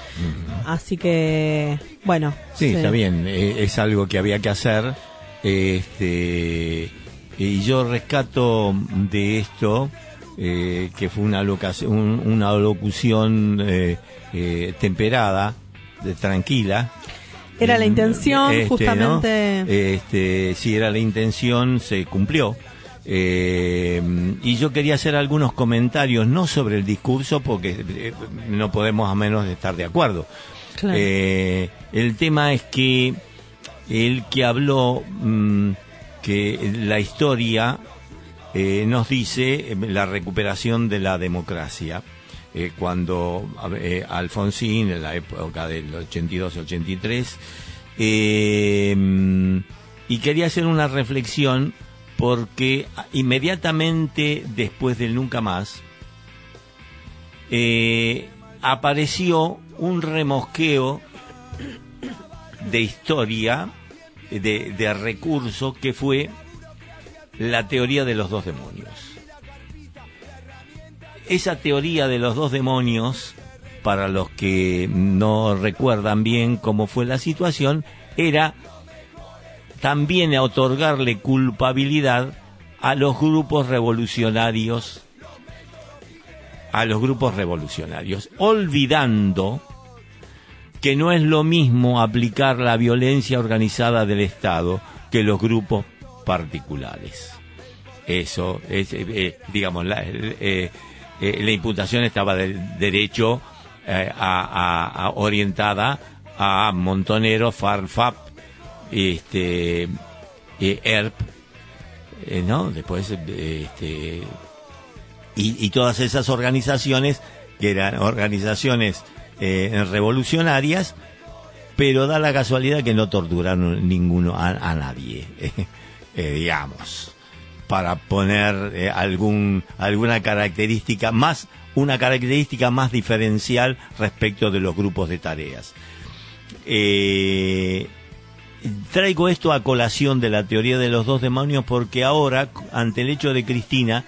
Así que, bueno. Sí, está bien, eh, es algo que había que hacer. Este, y yo rescato de esto eh, que fue una, locación, un- una locución eh, eh, temperada, de- tranquila. Era la intención, Este, justamente. ¿no? Este, si era la intención, se cumplió. Eh, y yo quería hacer algunos comentarios, no sobre el discurso, porque eh, no podemos a menos de estar de acuerdo. Claro. Eh, el tema es que el que habló mm, que la historia eh, nos dice la recuperación de la democracia. Cuando Alfonsín, en la época del 82-83, eh, y quería hacer una reflexión porque inmediatamente después del Nunca Más, eh, apareció un remosqueo de historia, de, de recurso, que fue la teoría de los dos demonios. Esa teoría de los dos demonios, para los que no recuerdan bien cómo fue la situación, era también otorgarle culpabilidad a los grupos revolucionarios, a los grupos revolucionarios, olvidando que no es lo mismo aplicar la violencia organizada del Estado que los grupos particulares. Eso es, eh, eh, digamos, la, eh, la imputación estaba de derecho a, a- a- orientada a Montonero, Farfap, este, eh, ERP, eh, ¿no? Después, este, y, todas esas organizaciones que eran organizaciones eh, revolucionarias, pero da la casualidad que no torturaron ninguno a, nadie, digamos, para poner algún alguna característica más una característica más diferencial respecto de los grupos de tareas. Eh, traigo esto a colación de la teoría de los dos demonios porque ahora, ante el hecho de Cristina,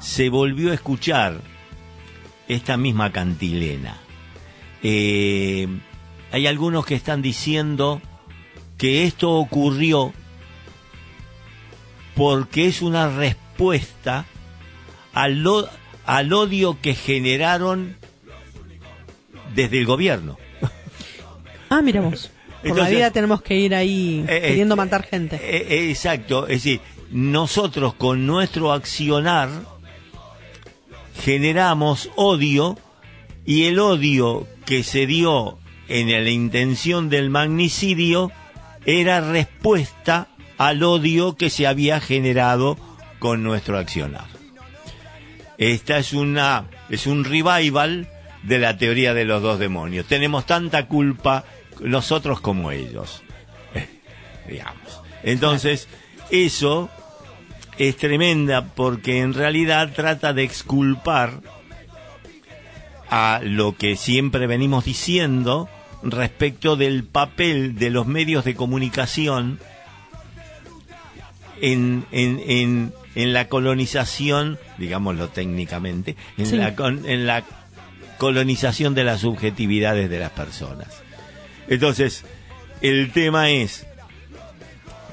se volvió a escuchar esta misma cantilena. Eh, hay algunos que están diciendo que esto ocurrió porque es una respuesta al, al odio que generaron desde el gobierno. Ah, mira Por la vida tenemos que ir ahí Eh, eh, queriendo eh, matar gente. Eh, exacto, es decir, nosotros con nuestro accionar generamos odio y el odio que se dio en la intención del magnicidio era respuesta al odio que se había generado con nuestro accionar. Esta es una es un revival de la teoría de los dos demonios. Tenemos tanta culpa nosotros como ellos digamos. Entonces, eso es tremenda porque en realidad trata de exculpar a lo que siempre venimos diciendo respecto del papel de los medios de comunicación en, en, en, en la colonización, digámoslo técnicamente, en, Sí. la, en la colonización de las subjetividades de las personas. Entonces, el tema es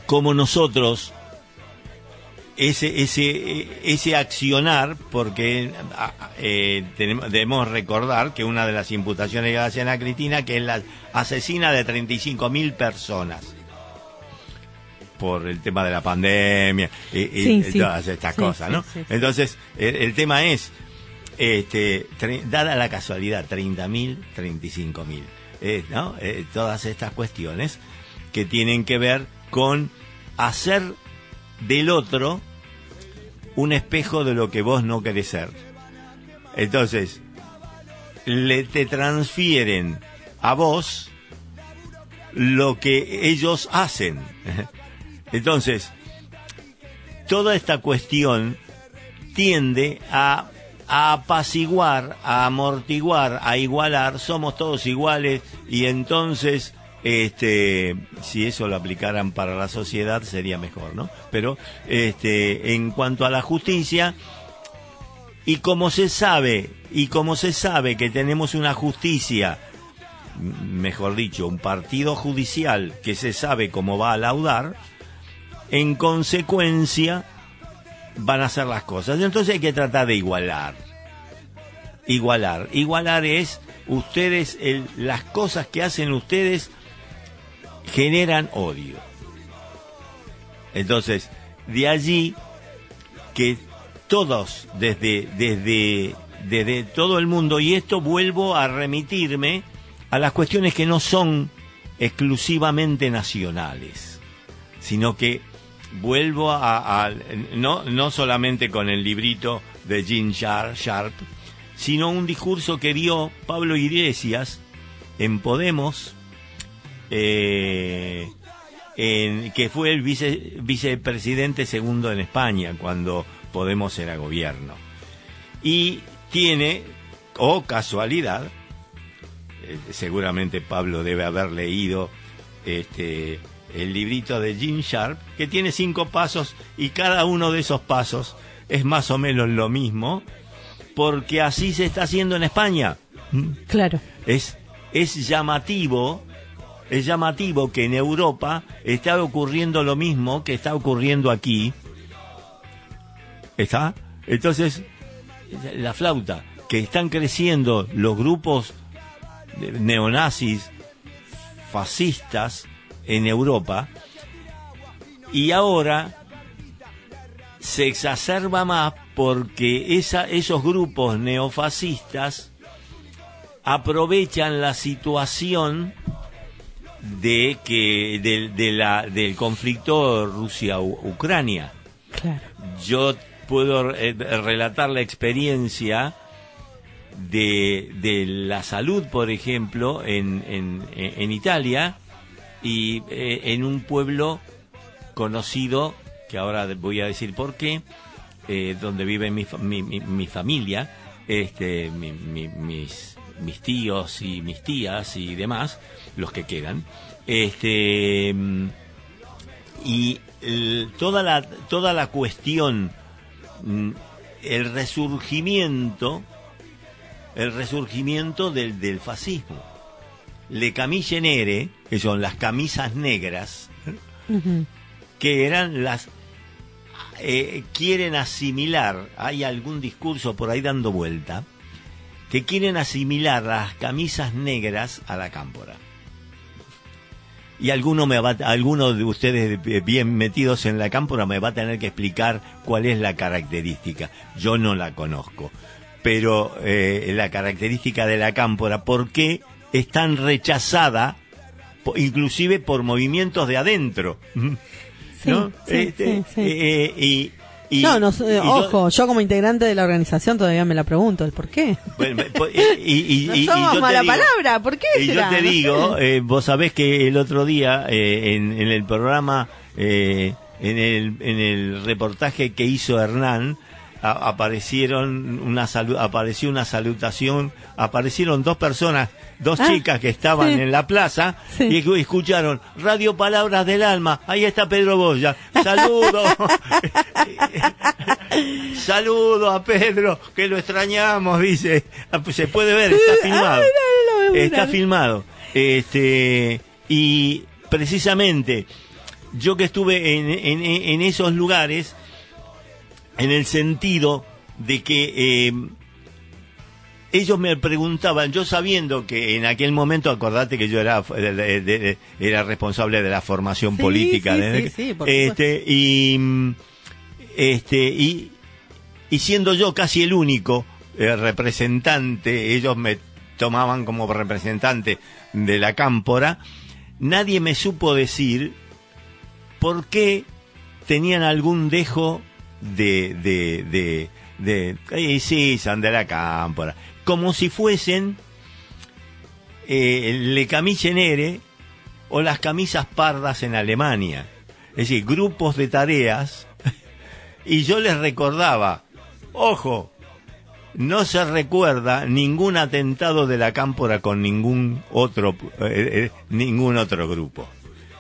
cómo nosotros ese ese ese accionar porque a- a- eh, tenemos, debemos recordar que una de las imputaciones que hacen a Cristina que es la asesina de 35 mil personas por el tema de la pandemia y, y Sí, sí. todas estas Sí, cosas, ¿no? Entonces el, el tema es este tre- dada la casualidad 30 mil 35 mil ¿no? Eh, todas estas cuestiones que tienen que ver con hacer del otro un espejo de lo que vos no querés ser. Entonces, le te transfieren a vos lo que ellos hacen. Entonces, toda esta cuestión tiende a, a apaciguar, a amortiguar, a igualar, somos todos iguales y entonces este si eso lo aplicaran para la sociedad sería mejor, ¿no? Pero este en cuanto a la justicia y como se sabe y como se sabe que tenemos una justicia mejor dicho, un partido judicial que se sabe cómo va a laudar, en consecuencia van a hacer las cosas. Entonces hay que tratar de igualar. Igualar. Igualar es ustedes, las cosas que hacen ustedes generan odio. Entonces, de allí que todos, desde, desde, desde todo el mundo, y esto vuelvo a remitirme a las cuestiones que no son exclusivamente nacionales, sino que vuelvo a, no, no solamente con el librito de Jean Shar- Sharp, sino un discurso que dio Pablo Iglesias en Podemos, eh, que fue el vice- vicepresidente segundo en España cuando Podemos era gobierno. Y tiene, o casualidad, eh, seguramente Pablo debe haber leído este el librito de Jean Sharp, que tiene cinco pasos y cada uno de esos pasos es más o menos lo mismo, porque así se está haciendo en España. Claro. Es, es llamativo, es llamativo que en Europa está ocurriendo lo mismo que está ocurriendo aquí. ¿Está? Entonces, la flauta, que están creciendo los grupos de- neonazis, fascistas en Europa, y ahora se exacerba más porque esa, esos grupos neofascistas aprovechan la situación de que del, de la, del conflicto Rusia-Ucrania. Claro. Yo puedo eh, relatar la experiencia de, de la salud, por ejemplo, en, en, en Italia y eh, en un pueblo conocido, que ahora voy a decir por qué, eh, donde vive mi, mi, mi- mi familia, este, mi- mi- mis, mis tíos y mis tías y demás, los que quedan. Este, y el- toda la toda la cuestión mm, el resurgimiento el resurgimiento del, del fascismo le camille nere que son las camisas negras que eran las eh, quieren asimilar hay algún discurso por ahí dando vuelta que quieren asimilar las camisas negras a la cámpora. Y alguno me va, alguno de ustedes bien metidos en la cámpora me va a tener que explicar cuál es la característica. Yo no la conozco, pero eh, la característica de la cámpora, ¿por qué es tan rechazada, inclusive por movimientos de adentro? ¿No? sí, Este, sí, sí. eh, y, y- no, y ojo, yo como integrante de la organización todavía me la pregunto, ¿el por qué? Bueno, y, y- y- No y- y somos yo mala digo- palabra, ¿por qué Y yo te digo, eh, vos sabés que el otro día eh, en, en el programa, eh, en, el, en el reportaje que hizo Hernán, a- aparecieron una salu- apareció una salutación, aparecieron dos personas, dos Ah, chicas que estaban sí. en la plaza Sí. y escu- escucharon Radio Palabras del Alma, ahí está Pedro Boya, saludo, saludo a Pedro, que lo extrañamos, dice, Ah, pues se puede ver, está filmado. Está filmado. Este, y precisamente, yo que estuve en, en- en esos lugares, en el sentido de que eh, ellos me preguntaban, yo sabiendo que en aquel momento, acordate que yo era, de- de- de- era responsable de la formación Sí, política, sí, de- sí, sí, por este, y, este, y, y siendo yo casi el único eh, representante, ellos me tomaban como representante de la cámpora, nadie me supo decir por qué tenían algún dejo de, de, de, de, "Eh, sí, son de la cámpora, como si fuesen eh, le camille nere o las camisas pardas en Alemania. Es decir, grupos de tareas. Y yo les recordaba, ojo, no se recuerda ningún atentado de la cámpora con ningún otro, eh, eh, ningún otro grupo.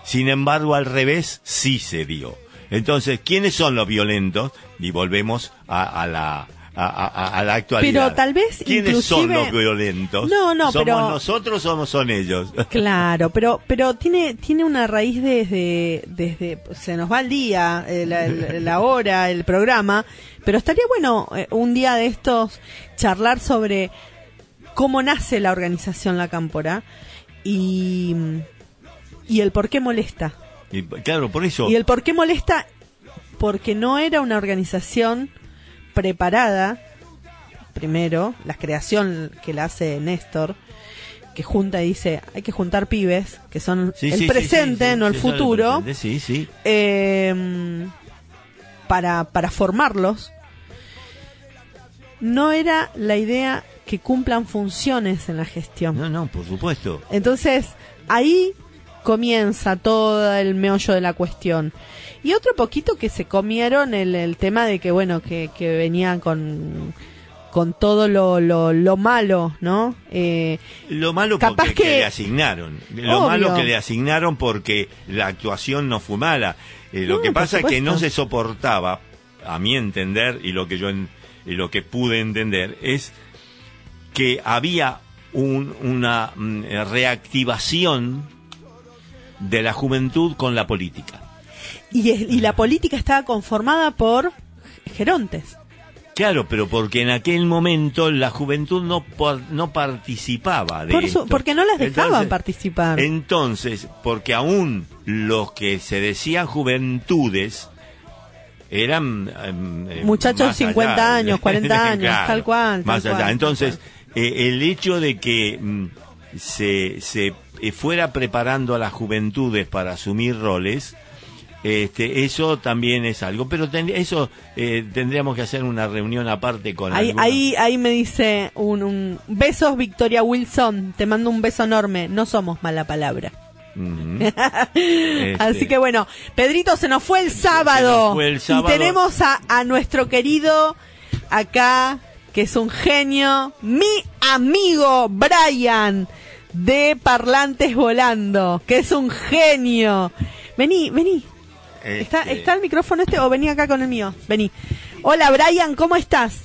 Sin embargo, al revés, sí se dio. Entonces, ¿quiénes son los violentos? Y volvemos a, a la, a, a- a la actualidad. Pero tal vez ¿Quiénes son los violentos? No, no, ¿Somos pero- nosotros o son ellos? Claro, pero pero tiene tiene una raíz desde desde se nos va el día, eh, la hora, el programa, pero estaría bueno eh, un día de estos charlar sobre cómo nace la organización La Cámpora y y el por qué molesta. Y, claro, por eso. Y el por qué molesta porque no era una organización preparada, primero, la creación que la hace Néstor, que junta y dice, hay que juntar pibes, que son Sí, el sí, presente, sí, no el futuro, sí. eh, para, para formarlos, no era la idea que cumplan funciones en la gestión. No, no, por supuesto. Entonces, ahí comienza todo el meollo de la cuestión. Y otro poquito que se comieron el, el tema de que, bueno, que, que venían con, con todo lo, lo, lo malo, ¿no? Eh, Lo malo Capaz porque que- que le asignaron. Lo Obvio. malo que le asignaron porque la actuación no fue mala. Eh, lo No, que pasa es que no se soportaba, a mi entender, y lo que yo en- y lo que pude entender, es que había un- una mm, reactivación de la juventud con la política. y, es- y la política estaba conformada por gerontes. Claro, pero porque en aquel momento la juventud no por- no participaba de Por su- esto. porque no las dejaban Entonces, participar. Entonces, porque aún los que se decían juventudes eran em, eh, Muchachos de 50 allá. años, 40 años, Claro, tal cual, tal más allá. cual, Entonces, eh, el hecho de que mm, se, se eh, fuera preparando a las juventudes para asumir roles, este, eso también es algo. Pero ten- eso eh, tendríamos que hacer una reunión aparte con Ahí, ahí, ahí me dice un, un besos Victoria Wilson, te mando un beso enorme, no somos mala palabra. Este, Así que bueno, Pedrito se nos fue el sábado, fue el sábado. y tenemos a, a nuestro querido acá, que es un genio, mi amigo Brian de Parlantes Volando, que es un genio. Vení, vení. ¿Está, este, ¿Está el micrófono este o vení acá con el mío? Vení. Hola Brian, ¿cómo estás?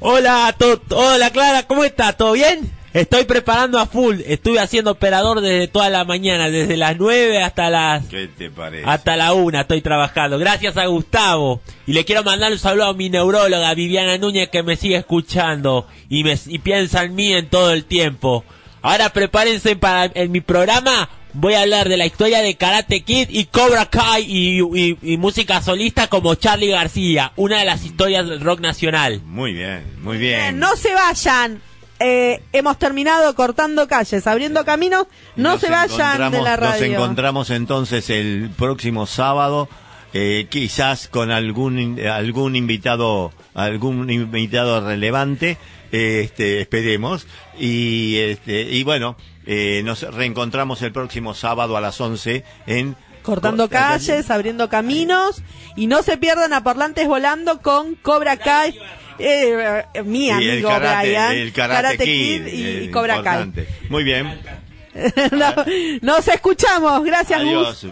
Hola, to- hola Clara, ¿cómo está? ¿Todo bien? Estoy preparando a full. Estuve haciendo operador desde toda la mañana, desde las 9 hasta las ¿Qué te parece? hasta la 1 estoy trabajando. Gracias a Gustavo. Y le quiero mandar un saludo a mi neuróloga Viviana Núñez que me sigue escuchando y me y piensa en mí en todo el tiempo. Ahora prepárense para en mi programa voy a hablar de la historia de Karate Kid y Cobra Kai y, y- y música solista como Charlie García, una de las historias del rock nacional. Muy bien, muy bien. No se vayan. Eh, hemos terminado cortando calles, abriendo caminos. No Nos se vayan de la Nos radio. encontramos entonces el próximo sábado, eh, quizás con algún algún invitado algún invitado relevante, este, esperemos y este y bueno eh, nos reencontramos el próximo sábado a las 11 en Cortando calles, abriendo caminos. Y no se pierdan a Parlantes Volando con Cobra Kai. Eh, eh, mi el amigo karate, Brian. el karate, Kid, y, y Cobra Kai. Muy bien. No- nos escuchamos. Gracias, Gus. Adiós.